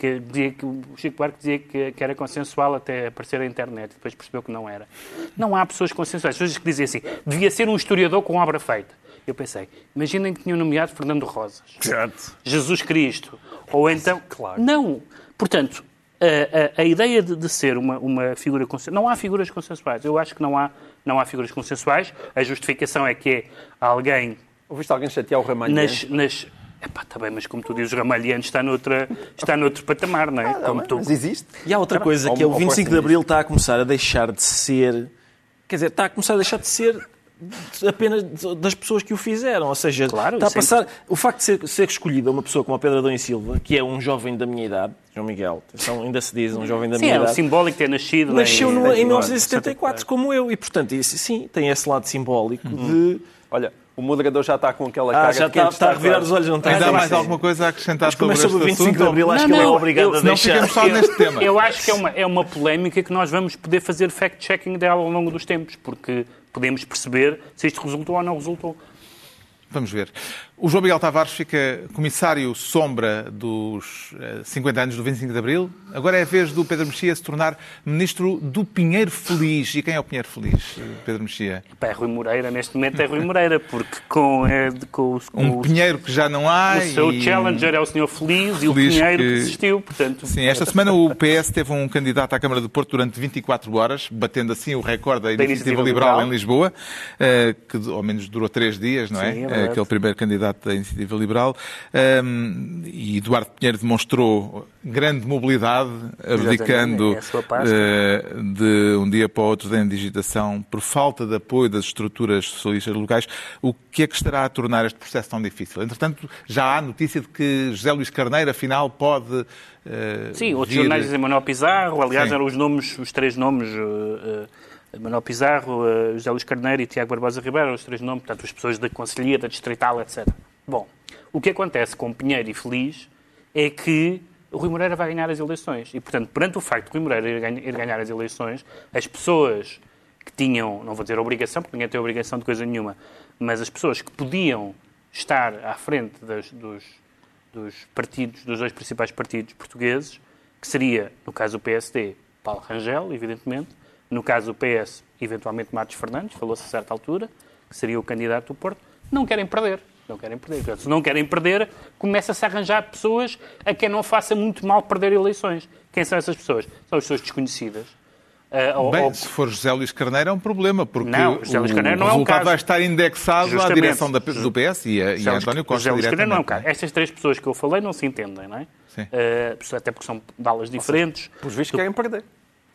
que, dizia que o Chico Buarque dizia que, que era consensual até aparecer a internet, depois percebeu que não era. Não há pessoas consensuais, pessoas que dizem assim, devia ser um historiador com obra feita. Eu pensei, imaginem que tinham nomeado Fernando Rosas, Jesus Cristo, ou então... Claro. Não. Portanto, a, a- a ideia de, de ser uma, uma figura consensual... Não há figuras consensuais. Eu acho que não há não há figuras consensuais. A justificação é que é alguém Ouviste alguém chatear o Ramalhiano? nas... nas... Epá, está bem, mas como tu dizes, o Ramalhiano está, noutra, está noutro patamar, não é? Ah, não, como mas- tu... Mas existe. E há outra Não, coisa, que é o ou 25 de Abril está a começar a deixar de ser... Quer dizer, está a começar a deixar de ser apenas das pessoas que o fizeram. Ou seja, Claro, está a sempre. passar... O facto de ser, ser escolhida uma pessoa como a Pedro Adão e Silva, que é um jovem da minha idade, João Miguel, atenção, ainda se diz um jovem da Sim, minha é idade... simbólico de ter nascido Nasceu em, no, em em 1974, como eu. E, portanto, isso, sim, tem esse lado simbólico de... Olha, o moderador já está com aquela Ah, cara já de quem está, está a revirar os olhos, não está? Ainda mais sim. alguma coisa a acrescentar é sobre sobre o este 25 de assunto? Abril, acho Não, que ele é não, obrigado eu- a Não deixar. ficamos só neste tema. Eu acho que é uma, é uma polémica que nós vamos poder fazer fact-checking dela ao longo dos tempos, porque podemos perceber se isto resultou ou não resultou. Vamos ver. O João Miguel Tavares fica comissário sombra dos eh, 50 anos do 25 de Abril. Agora é a vez do Pedro Mexia se tornar ministro do Pinheiro Feliz. E quem é o Pinheiro Feliz, eh, Pedro Mexia? É Rui Moreira, neste momento é Rui Moreira, porque com, é, com, os- com Um Pinheiro que já não há. o seu e- challenger é o senhor Feliz e o Feliz Pinheiro que- que desistiu, portanto... Sim, esta semana o PS teve um candidato à Câmara do Porto durante 24 horas, batendo assim o recorde da Iniciativa, Iniciativa Liberal, Liberal. em Lisboa, eh, que ao menos durou três dias, não é? Sim, é Verdade. Aquele primeiro candidato da Iniciativa Liberal. Um, e Eduardo Pinheiro demonstrou grande mobilidade, abdicando é eh, de um dia para o outro da indigitação por falta de apoio das estruturas socialistas locais. O que é que estará a tornar este processo tão difícil? Entretanto, já há notícia de que José Luís Carneiro, afinal, pode. eh, Sim, outros vir- jornais dizem Manuel Pizarro, aliás, Sim. eram os nomes, os três nomes, uh, uh, Manuel Pizarro, uh, José Luís Carneiro e Tiago Barbosa Ribeiro, os três nomes, portanto, as pessoas da Conselhia, da Distrital, etc. Bom, o que acontece com Pinheiro e Feliz é que o Rui Moreira vai ganhar as eleições. E, portanto, perante o facto de Rui Moreira ir ganha- ir ganhar as eleições, as pessoas que tinham, não vou dizer obrigação, porque ninguém tem obrigação de coisa nenhuma, mas as pessoas que podiam estar à frente das- dos, dos partidos, dos dois principais partidos portugueses, que seria, no caso do PSD, Paulo Rangel, evidentemente, no caso do PS, eventualmente Matos Fernandes, falou-se a certa altura, que seria o candidato do Porto, não querem perder. Não querem perder. Portanto, se não querem perder, começa-se a arranjar pessoas a quem não faça muito mal perder eleições. Quem são essas pessoas? São as pessoas desconhecidas. Ou- Bem, ou- se for José Luís Carneiro é um problema, porque Não, José Luís o Carneiro não é um resultado caso. vai estar indexado à direção da- do PS e a, e José a António Costa José Luís Carneiro não é um caso. Estas três pessoas que eu falei não se entendem, não é? Sim. Eh, até porque são de alas diferentes. Por vistos querem perder.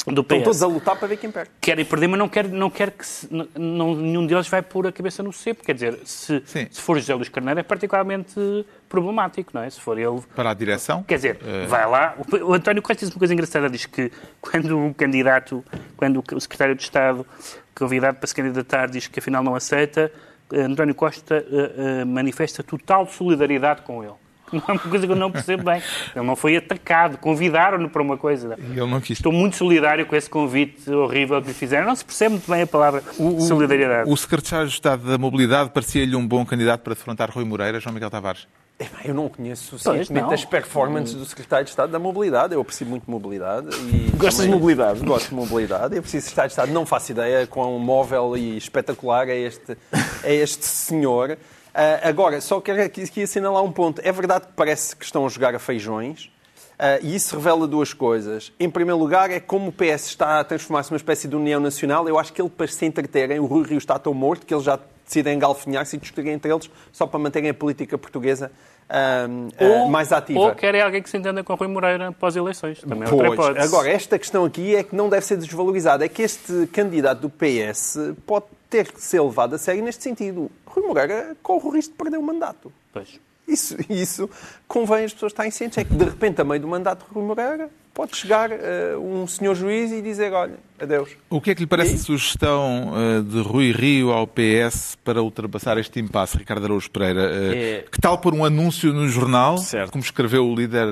Do Estão PS. todos a lutar para ver quem perde. Querem perder, mas não quer, não quer que se- não- nenhum deles vai pôr a cabeça no cepo. Quer dizer, se, Sim. se for José Luís Carneiro é particularmente problemático, não é? Se for ele. Para a direção. Quer dizer, Eh, vai lá. O, o António Costa diz uma coisa engraçada: diz que quando o candidato, quando o secretário de Estado, convidado para se candidatar, diz que afinal não aceita, eh, António Costa eh, eh, manifesta total solidariedade com ele. Não é uma coisa que eu não percebo bem. Ele não foi atacado, convidaram-no para uma coisa. E ele não quis. Estou muito solidário com esse convite horrível que lhe fizeram. Não se percebe muito bem a palavra solidariedade. O secretário de Estado da Mobilidade parecia-lhe um bom candidato para defrontar Rui Moreira, João Miguel Tavares. Epá, Eu não conheço suficientemente não. as performances do secretário de Estado da Mobilidade. Eu aprecio muito mobilidade. E Gostas de mobilidade? Gosto de mobilidade. Eu preciso de secretário de Estado. Não faço ideia quão móvel e espetacular é este, é este senhor. Ah, agora, só quero aqui, aqui assinalar um ponto. É verdade que parece que estão a jogar a feijões. ah, e isso revela duas coisas. Em primeiro lugar, é como o PS está a transformar-se numa espécie de união nacional. Eu acho que ele, para se entreterem, o Rui Rio está tão morto que eles já decidem engalfinhar-se e discutirem entre eles só para manterem a política portuguesa ah, ah, mais ativa. Ou querem alguém que se entenda com Rui Moreira pós-eleições. Também é Pois. hipótese. Agora, esta questão aqui é que não deve ser desvalorizada. É que este candidato do PS pode ter que ser levado a sério neste sentido. Rui Moreira corre o risco de perder o mandato. Pois. Isso, isso convém as pessoas estarem cientes. É que, de repente, a meio do mandato de Rui Moreira, pode chegar eh, um senhor juiz e dizer, olha, adeus. O que é que lhe parece E- a sugestão eh, de Rui Rio ao PS para ultrapassar este impasse, Ricardo Araújo Pereira? Eh, É- Que tal por um anúncio no jornal, Certo. como escreveu o líder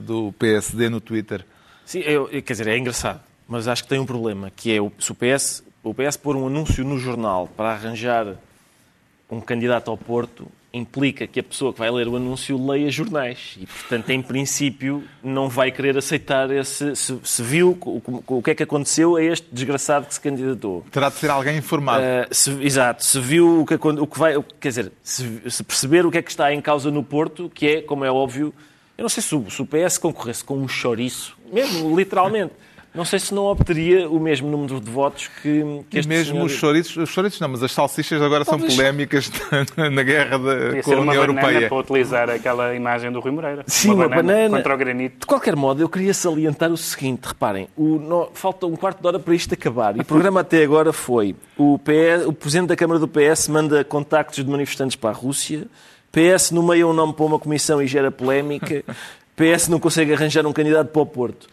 do PSD no Twitter? Sim, eu- quer dizer, é engraçado, mas acho que tem um problema, que é o, se o PS, o PS pôr um anúncio no jornal para arranjar um candidato ao Porto implica que a pessoa que vai ler o anúncio leia jornais e, portanto, em princípio, não vai querer aceitar esse... Se, se viu o, o- que é que aconteceu a este desgraçado que se candidatou. Terá de ser alguém informado. Uh, se- exato, se viu o que, o que vai, quer dizer, se, se perceber o que é que está em causa no Porto, que é, como é óbvio, eu não sei se o, se o PS concorresse com um chouriço, mesmo literalmente, não sei se não obteria o mesmo número de votos que, que este mesmo senhor... os chouriços, os chouriços não, mas as salsichas agora são Talvez- polémicas na, na guerra da, com ser a uma União banana Europeia. para utilizar aquela imagem do Rui Moreira. Sim, uma banana. Contra o granito. De qualquer modo, eu queria salientar o seguinte: reparem, o, no- falta um quarto de hora para isto acabar. E o programa até agora foi: o, PS, o presidente da Câmara do PS manda contactos de manifestantes para a Rússia, PS nomeia um nome para uma comissão e gera polémica, PS não consegue arranjar um candidato para o Porto.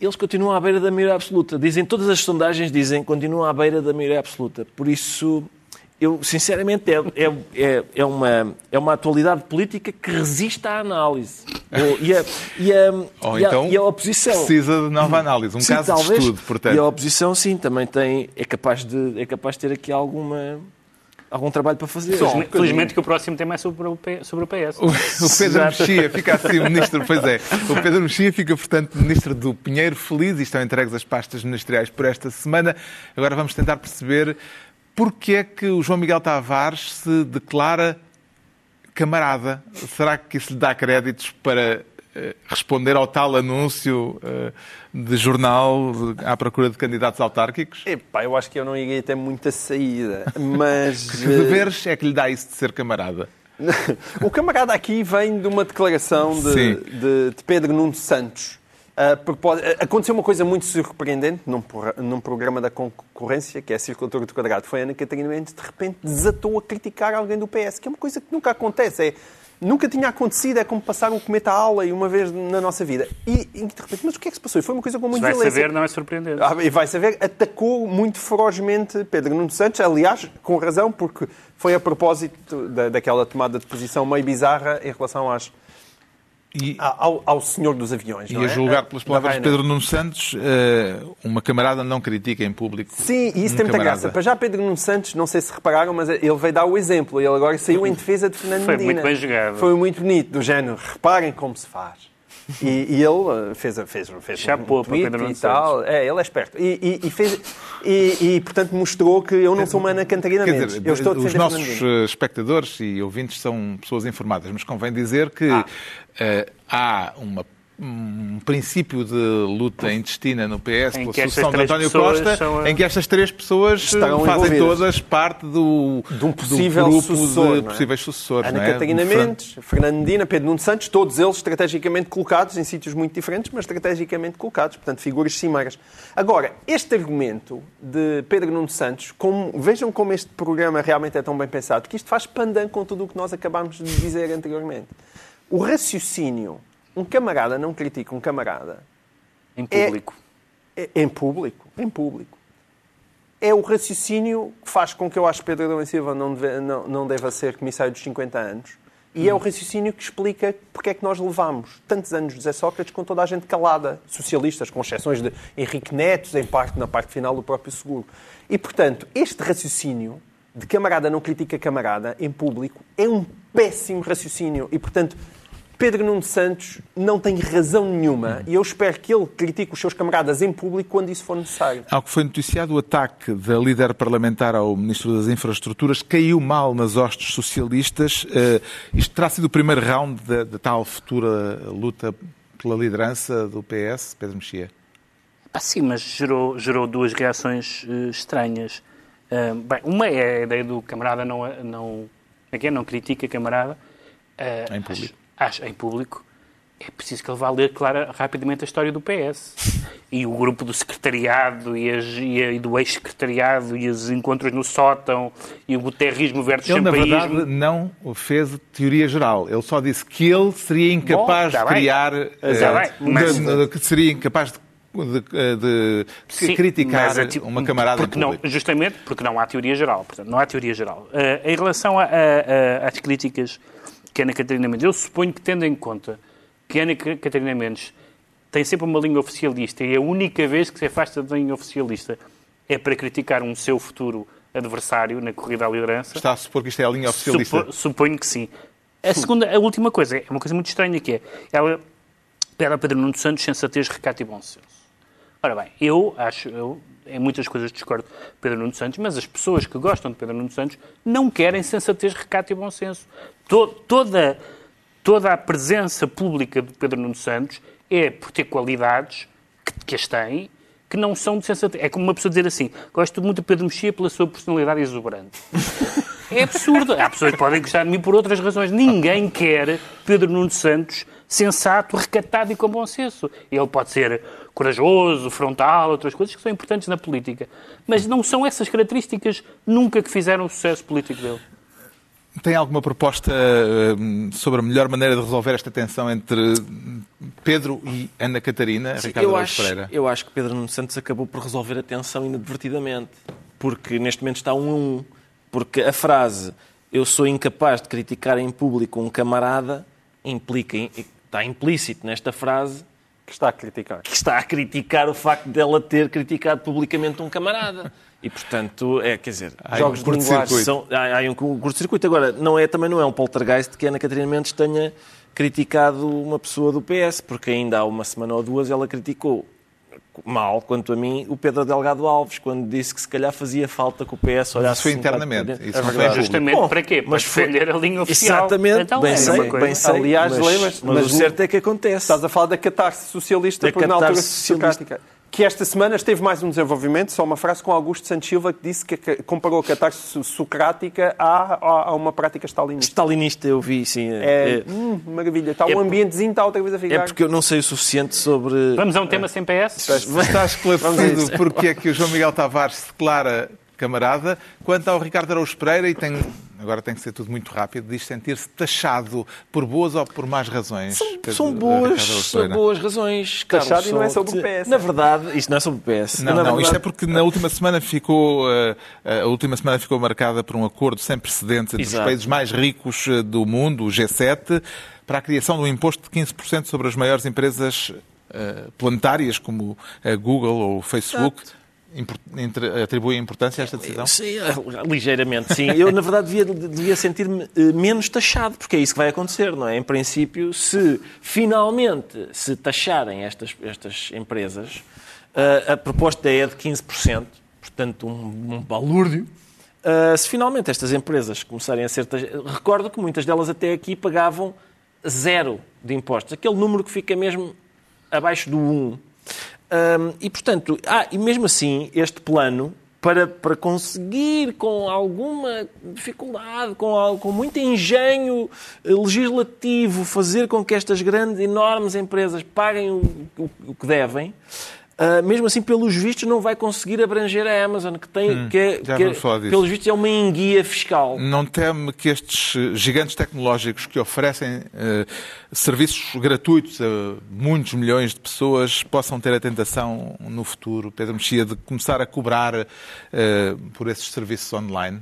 Eles continuam à beira da maioria absoluta. Dizem, todas as sondagens dizem continuam à beira da maioria absoluta. Por isso, eu, sinceramente, é, é, é, é uma, é uma atualidade política que resiste à análise. Ou- E a, e a, Ou e a- então e a oposição. precisa de nova análise, um Sim, caso de talvez. estudo, portanto. E a oposição, sim, também tem, é, capaz de, é capaz de ter aqui alguma, algum trabalho para fazer. Felizmente, felizmente que o próximo tema é sobre o, P- sobre o PS. O, o Pedro Mexia fica assim ministro, pois é. O Pedro Mexia fica, portanto, ministro do Pinheiro Feliz e estão entregues as pastas ministeriais por esta semana. Agora vamos tentar perceber porque é que o João Miguel Tavares se declara camarada. Será que isso lhe dá créditos para responder ao tal anúncio eh, de jornal à procura de candidatos autárquicos? Epá, eu acho que eu não iria ter muita saída, mas... Que deveres é que lhe dá isso de ser camarada? o camarada aqui vem de uma declaração de, de- de Pedro Nuno Santos. Aconteceu uma coisa muito surpreendente num, num programa da concorrência, que é a Circulatura do Quadrado. Foi a Ana Catarina Mendes, de repente, desatou a criticar alguém do PS, que é uma coisa que nunca acontece. É, nunca tinha acontecido, é como passar um cometa à aula e uma vez na nossa vida. E, e, de repente, mas o que é que se passou? E foi uma coisa com Se muita vai violência. saber, não é surpreendente. Ah, e vai saber, atacou muito ferozmente Pedro Nuno Santos, aliás, com razão, porque foi a propósito da, daquela tomada de posição meio bizarra em relação às, E, ao, ao senhor dos aviões. E não a é? julgar pelas Da palavras de. Pedro Nuno Santos, eh, uma camarada não critica em público. Sim, e isso um tem muita camarada. graça. Para já, Pedro Nuno Santos, não sei se repararam, mas ele veio dar o exemplo. Ele agora saiu em defesa de Fernando Foi Medina. muito bem jogado. Foi muito bonito, do género. Reparem como se faz. E, e ele eh, fez, fez, fez Chapou um para Pedro tweet Nuno e tal. É, ele é esperto. E, e- e fez, e, e, portanto, mostrou que eu não sou uma Ana Cantarina Quer Mendes. dizer, Eu estou a os nossos eh, espectadores e ouvintes são pessoas informadas, mas convém dizer que Ah. eh, há uma- um princípio de luta intestina no PS Em pela sucessão de António Costa, são em que estas três pessoas Estarão fazem envolvidas. todas parte do, de um possível do grupo sucessor, de é? possíveis sucessores. Ana é? Catarina Mendes, Fernando Medina, Pedro Nuno Santos, todos eles estrategicamente colocados em sítios muito diferentes, mas estrategicamente colocados, portanto, figuras cimeiras. Agora, este argumento de Pedro Nuno Santos, como- vejam como este programa realmente é tão bem pensado, que isto faz pandan com tudo o que nós acabámos de dizer anteriormente. O raciocínio, um camarada não critica um camarada, Em público. é- em público, em público. É o raciocínio que faz com que eu acho que Pedro Adão e Silva não, deve, não, não deva ser comissário dos 50 anos. E é o raciocínio que explica porque é que nós levámos tantos anos de José Sócrates com toda a gente calada, socialistas, com exceções de Henrique Netos, em parte, na parte final do próprio seguro. E, portanto, este raciocínio de camarada não critica camarada em público é um péssimo raciocínio. E, portanto, Pedro Nuno Santos não tem razão nenhuma e eu espero que ele critique os seus camaradas em público quando isso for necessário. Ao que foi noticiado, o ataque da líder parlamentar ao Ministro das Infraestruturas caiu mal nas hostes socialistas. Eh, isto terá sido o primeiro round da, da tal futura luta pela liderança do PS, Pedro Mexia? Ah, sim, mas gerou, gerou duas reações eh, estranhas. Ah, bem, uma é a ideia do camarada não, não, é que é? não critica camarada. Ah, Em público. Acho, em público. É preciso que ele vá ler clara, rapidamente a história do PS. E o grupo do secretariado e, as- e a- e do ex-secretariado e os encontros no sótão e o guterrismo versus Ele, na champaísmo. verdade, não fez teoria geral. Ele só disse que ele seria incapaz Bom, tá de bem. criar. Tá eh, mas- de- de- seria incapaz de, de- de Sim, criticar mas a ti- uma camarada porque não. Justamente porque não há teoria geral. Portanto, não há teoria geral. Eh, em relação a- a- a- às críticas que Ana Catarina Mendes, eu suponho que, tendo em conta que Ana Catarina Mendes tem sempre uma linha oficialista e a única vez que se afasta da linha oficialista é para criticar um seu futuro adversário na corrida à liderança. Está a supor que isto é a linha oficialista. Supo- suponho que sim. A segunda, a última coisa, é uma coisa muito estranha que é, ela pede a Pedro Nuno Santos sensatez, recato e bom senso. Ora bem, eu acho, eu em muitas coisas discordo de Pedro Nuno Santos, mas as pessoas que gostam de Pedro Nuno Santos não querem sensatez, recato e bom senso. To- toda, toda a presença pública de Pedro Nuno Santos é por ter qualidades que, que as tem que não são de sensatez. É como uma pessoa dizer assim, gosto muito de Pedro Mexia pela sua personalidade exuberante. É absurdo. Há pessoas que podem gostar de mim por outras razões. Ninguém quer Pedro Nuno Santos sensato, recatado e com bom senso. Ele pode ser corajoso, frontal, outras coisas que são importantes na política. Mas não são essas características nunca que fizeram o sucesso político dele. Tem alguma proposta uh, sobre a melhor maneira de resolver esta tensão entre Pedro e Ana Catarina, Sim, Ricardo eu acho, Pereira? eu acho que Pedro Nuno Santos acabou por resolver a tensão inadvertidamente. Porque neste momento está um a um. Porque a frase eu sou incapaz de criticar em público um camarada implica, está implícito nesta frase Que está a criticar. que está a criticar o facto dela ter criticado publicamente um camarada. E, portanto, é, quer dizer, Há jogos um de são... Há, há um curto-circuito. Agora, não é, também não é um poltergeist que a Ana Catarina Mendes tenha criticado uma pessoa do PS, porque ainda há uma semana ou duas ela criticou mal, quanto a mim, o Pedro Delgado Alves, quando disse que se calhar fazia falta que o PS olhasse... Isso foi internamente. Isso não foi. Justamente Bom, para quê? Para mas foi- defender a linha oficial. Exatamente, Então, bem, é sei, bem sei. Aliás, mas, mas, mas o certo é que acontece. Estás a falar da catarse socialista Da por na altura socialista. Que esta semana esteve mais um desenvolvimento, só uma frase com Augusto Santos Silva que disse que comparou a catarse so- socrática a, a, a uma prática stalinista. Stalinista eu vi, sim. É, hum, maravilha. Está É um ambientezinho, está outra vez a É ficar. porque eu não sei o suficiente sobre. Vamos a um tema sem PS? Está esclarecido porque é que o João Miguel Tavares se declara camarada. Quanto ao Ricardo Araújo Pereira, e tem, agora tem que ser tudo muito rápido, diz sentir-se taxado por boas ou por más razões. Pedro- São Ricardo boas, são boas razões. Taxado Carlos, e não é são- sobre o PS. Na verdade, isto não é sobre o PS. Não, Na não, isto é porque na última semana ficou eh, a última semana ficou marcada por um acordo sem precedentes entre Exato. os países mais ricos eh, do mundo, o G7, para a criação de um imposto de 15% sobre as maiores empresas eh, planetárias como a Google ou o Facebook. Entre- Atribui importância a esta decisão? Sim, eh, ligeiramente, sim. Eu, na verdade, devia, devia sentir-me eh, menos taxado, porque é isso que vai acontecer, não é? Em princípio, se finalmente se taxarem estas, estas empresas, eh, a proposta é de 15%, portanto, um, um balúrdio. Eh, se finalmente estas empresas começarem a ser. Recordo que muitas delas até aqui pagavam zero de impostos. Aquele número que fica mesmo abaixo do 1. Hum, e, portanto, ah, e mesmo assim, este plano, para, para conseguir com alguma dificuldade, com, com muito engenho eh, legislativo, fazer com que estas grandes, enormes empresas paguem o, o- o que devem, ah, mesmo assim, pelos vistos, não vai conseguir abranger a Amazon, que tem, que, é, que é- pelos vistos, é uma enguia fiscal. Não teme que estes gigantes tecnológicos que oferecem eh, serviços gratuitos a muitos milhões de pessoas possam ter a tentação no futuro, Pedro Mexia, de começar a cobrar eh, por esses serviços online?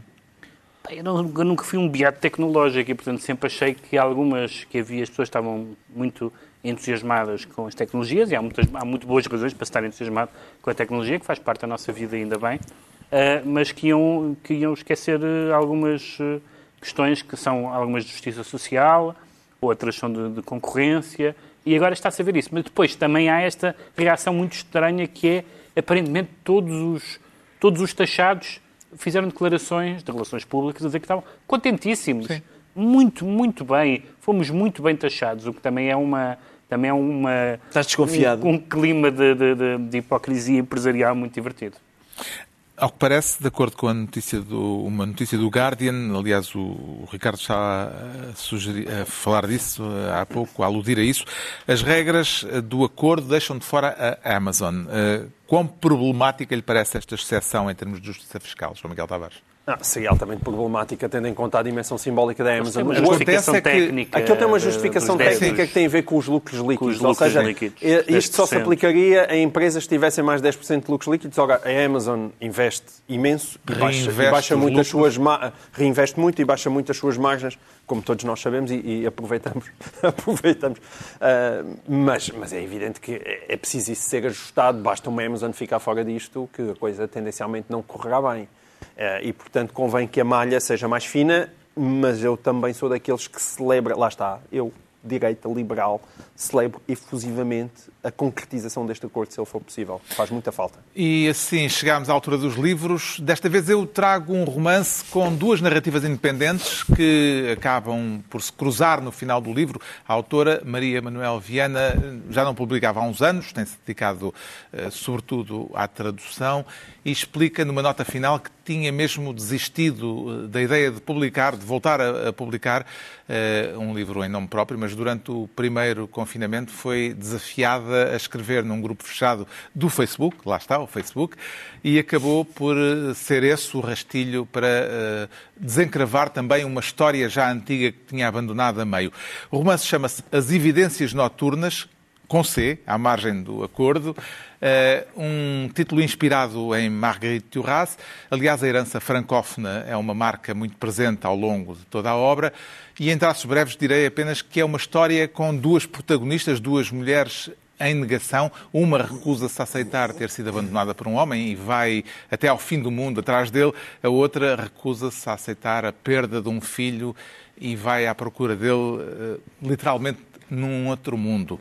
Eu, não- eu nunca fui um beato tecnológico e, portanto, sempre achei que algumas que havia, as pessoas estavam muito entusiasmadas com as tecnologias e há, muitas, há muito boas razões para estar entusiasmado com a tecnologia, que faz parte da nossa vida ainda bem, ah, mas que iam, que iam esquecer eh, algumas eh, questões que são algumas de justiça social, outras são de, de concorrência, e agora está-se a ver isso. Mas depois também há esta reação muito estranha que é, aparentemente, todos os, todos os taxados fizeram declarações de relações públicas a dizer que estavam contentíssimos. Muito, muito bem. Fomos muito bem taxados, o que também é uma. Também é uma, Estás desconfiado? Um, um clima de, de- de- de hipocrisia empresarial muito divertido. Ao que parece, de acordo com a notícia do, uma notícia do Guardian, aliás, o, o Ricardo está a, sugerir, a falar disso eh, há pouco, a aludir a isso, as regras eh, do acordo deixam de fora a Amazon. Eh, Quão problemática lhe parece esta exceção em termos de justiça fiscal, João Miguel Tavares? Ah, seria altamente problemática, tendo em conta a dimensão simbólica da Amazon. uma O- justificação acontece é que técnica. Aquilo tem uma justificação técnica que tem a ver com os lucros líquidos. os Ou lucros seja, líquidos, eh, isto só se 10%. aplicaria a empresas que tivessem mais de 10% de lucros líquidos. Ora, a Amazon investe imenso e baixa, e Reinveste baixa muito as suas reinveste muito e baixa muito as suas margens, como todos nós sabemos e, e aproveitamos. aproveitamos. Ah, mas, mas é evidente que é é preciso isso ser ajustado. Basta uma Amazon ficar fora disto que a coisa tendencialmente não correrá bem. Eh, e, portanto, convém que a malha seja mais fina, mas eu também sou daqueles que celebra, lá está, eu centro-direita liberal celebre efusivamente a concretização deste acordo, se ele for possível. Faz muita falta. E assim chegámos à altura dos livros. Desta vez eu trago um romance com duas narrativas independentes que acabam por se cruzar no final do livro. A autora, Maria Manuel Viana, já não publicava há uns anos, tem-se dedicado eh, sobretudo à tradução e explica numa nota final que tinha mesmo desistido eh, da ideia de publicar, de voltar a, publicar uh, um livro em nome próprio, mas durante o primeiro confinamento foi desafiada a escrever num grupo fechado do Facebook, lá está, o Facebook, e acabou por eh, ser esse o rastilho para desencravar também uma história já antiga que tinha abandonado a meio. O romance chama-se As Evidências Noturnas, com C, à margem do acordo, um título inspirado em Marguerite Duras. Aliás, a herança francófona é uma marca muito presente ao longo de toda a obra. E em traços breves direi apenas que é uma história com duas protagonistas, duas mulheres em negação. Uma recusa-se a aceitar ter sido abandonada por um homem e vai até ao fim do mundo atrás dele. A outra recusa-se a aceitar a perda de um filho e vai à procura dele, literalmente, num outro mundo.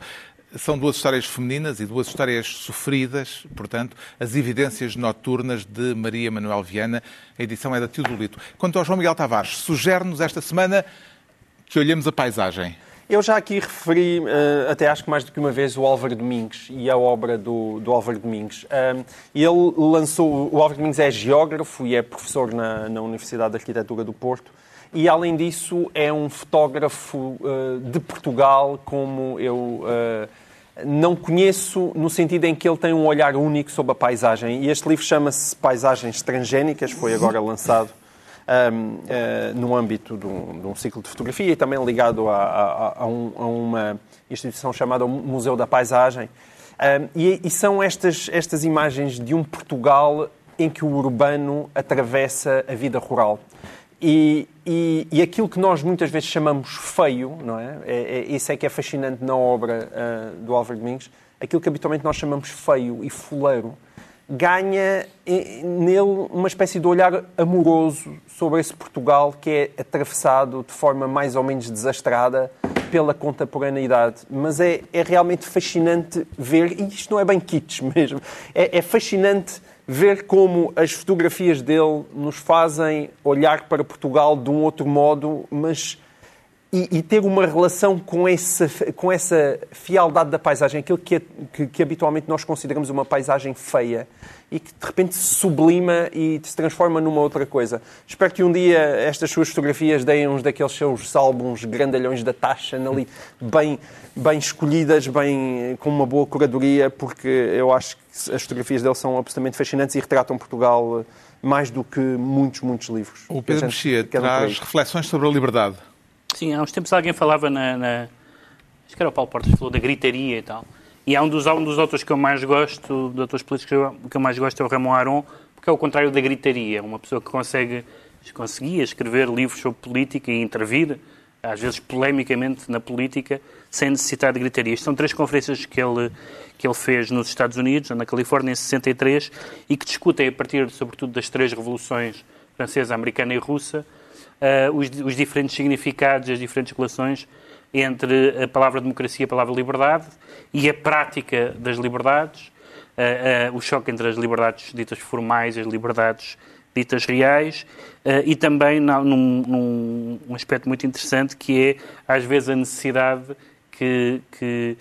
São duas histórias femininas e duas histórias sofridas, portanto, as evidências noturnas de Maria Manuel Viana. A edição é da Teodolito. Quanto ao João Miguel Tavares, sugere-nos esta semana que olhemos a paisagem. Eu já aqui referi, uh, até acho que mais do que uma vez, o Álvaro Domingues e a obra do, do Álvaro Domingues. Um, ele lançou. O Álvaro Domingues é geógrafo e é professor na, na Universidade de Arquitetura do Porto. E, além disso, é um fotógrafo uh, de Portugal como eu uh, não conheço, no sentido em que ele tem um olhar único sobre a paisagem. E este livro chama-se Paisagens Transgénicas, foi agora lançado um, uh, no âmbito de um, de um, ciclo de fotografia e também ligado a, a, a, um, a uma instituição chamada Museu da Paisagem. Um, e, e, são estas, estas imagens de um Portugal em que o urbano atravessa a vida rural. E, e, e, aquilo que nós muitas vezes chamamos feio, não é? é, é isso é que é fascinante na obra uh, do Álvaro Domingos, aquilo que habitualmente nós chamamos feio e fuleiro, ganha nele uma espécie de olhar amoroso sobre esse Portugal que é atravessado de forma mais ou menos desastrada pela contemporaneidade. Mas é, é realmente fascinante ver, e isto não é bem kits mesmo, é, é fascinante ver como as fotografias dele nos fazem olhar para Portugal de um outro modo, mas e, e, ter uma relação com essa, com essa fialdade da paisagem, aquilo que, é, que, que, habitualmente nós consideramos uma paisagem feia e que de repente se sublima e se transforma numa outra coisa. Espero que um dia estas suas fotografias deem uns daqueles seus álbuns grandalhões da taxa ali, bem, bem escolhidas, bem, com uma boa curadoria, porque eu acho que as fotografias dele são absolutamente fascinantes e retratam Portugal mais do que muitos, muitos livros. O Pedro Mexia traz reflexões sobre a liberdade. Sim, há uns tempos alguém falava na, na... Acho que era o Paulo Portas, falou da gritaria e tal. E há um dos, um dos autores que eu mais gosto, de autores políticos que eu mais gosto é o Ramon Aron, porque é o contrário da gritaria. Uma pessoa que consegue, conseguia escrever livros sobre política e intervir, às vezes polemicamente, na política, sem necessitar de gritaria. Isto são três conferências que ele, que ele fez nos Estados Unidos, na Califórnia, em 63, e que discutem, a partir, sobretudo, das três revoluções francesa, americana e russa, uh, os, os, diferentes significados, as diferentes relações entre a palavra democracia e a palavra liberdade e a prática das liberdades, uh, o choque entre as liberdades ditas formais e as liberdades ditas reais, e também num, num um aspecto muito interessante que é, às vezes, a necessidade que, que,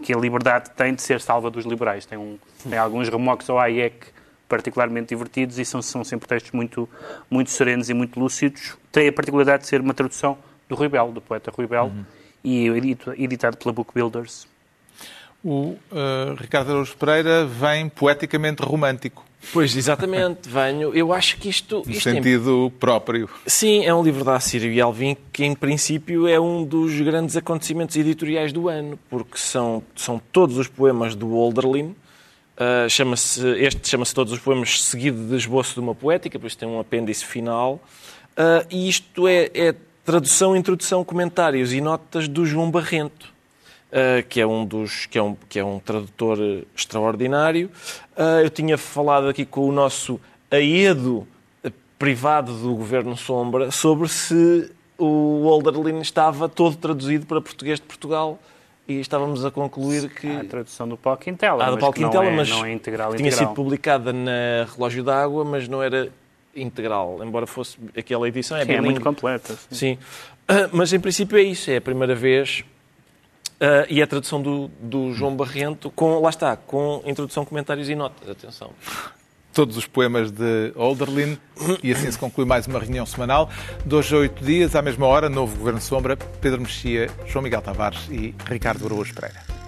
que a liberdade tem de ser salva dos liberais. Tem, um, tem alguns remoques ao Hayek particularmente divertidos e são, são sempre textos muito, muito serenos e muito lúcidos. Tem a particularidade de ser uma tradução do Rui Belo, do poeta Rui Belo, uhum. e editado pela Book Builders. O uh, Ricardo Araújo Pereira vem poeticamente romântico. Pois, exatamente, venho. Eu acho que isto. No isto sentido é... próprio. Sim, é um livro da Assírio e Alvim que, em princípio, é um dos grandes acontecimentos editoriais do ano, porque são, são todos os poemas do Olderlin, Uh, chama-se, este chama-se Todos os Poemas, seguido de esboço de uma poética, depois tem um apêndice final. Uh, e isto é, é, tradução, introdução, comentários e notas do João Barrento, uh, que, é um dos, que, é um, que é um tradutor extraordinário. eu tinha falado aqui com o nosso aedo privado do Governo Sombra sobre se o Olderlin estava todo traduzido para português de Portugal e estávamos a concluir que... Há a tradução do Paulo Quintela, Ah, do mas Paulo que não é- mas não é integral. tinha integral. sido publicada na Relógio d'Água, mas não era integral, embora fosse aquela edição. É, Sim, é muito completa. sim. Sim. Ah, mas em princípio é isso, é a primeira vez. ah, e é a tradução do, do João Barrento, com, lá está, com introdução, comentários e notas. Atenção. Todos os poemas de Olderlin e assim se conclui mais uma reunião semanal. Hoje a oito dias, à mesma hora, novo Governo Sombra, Pedro Mexia, João Miguel Tavares e Ricardo Araújo Pereira.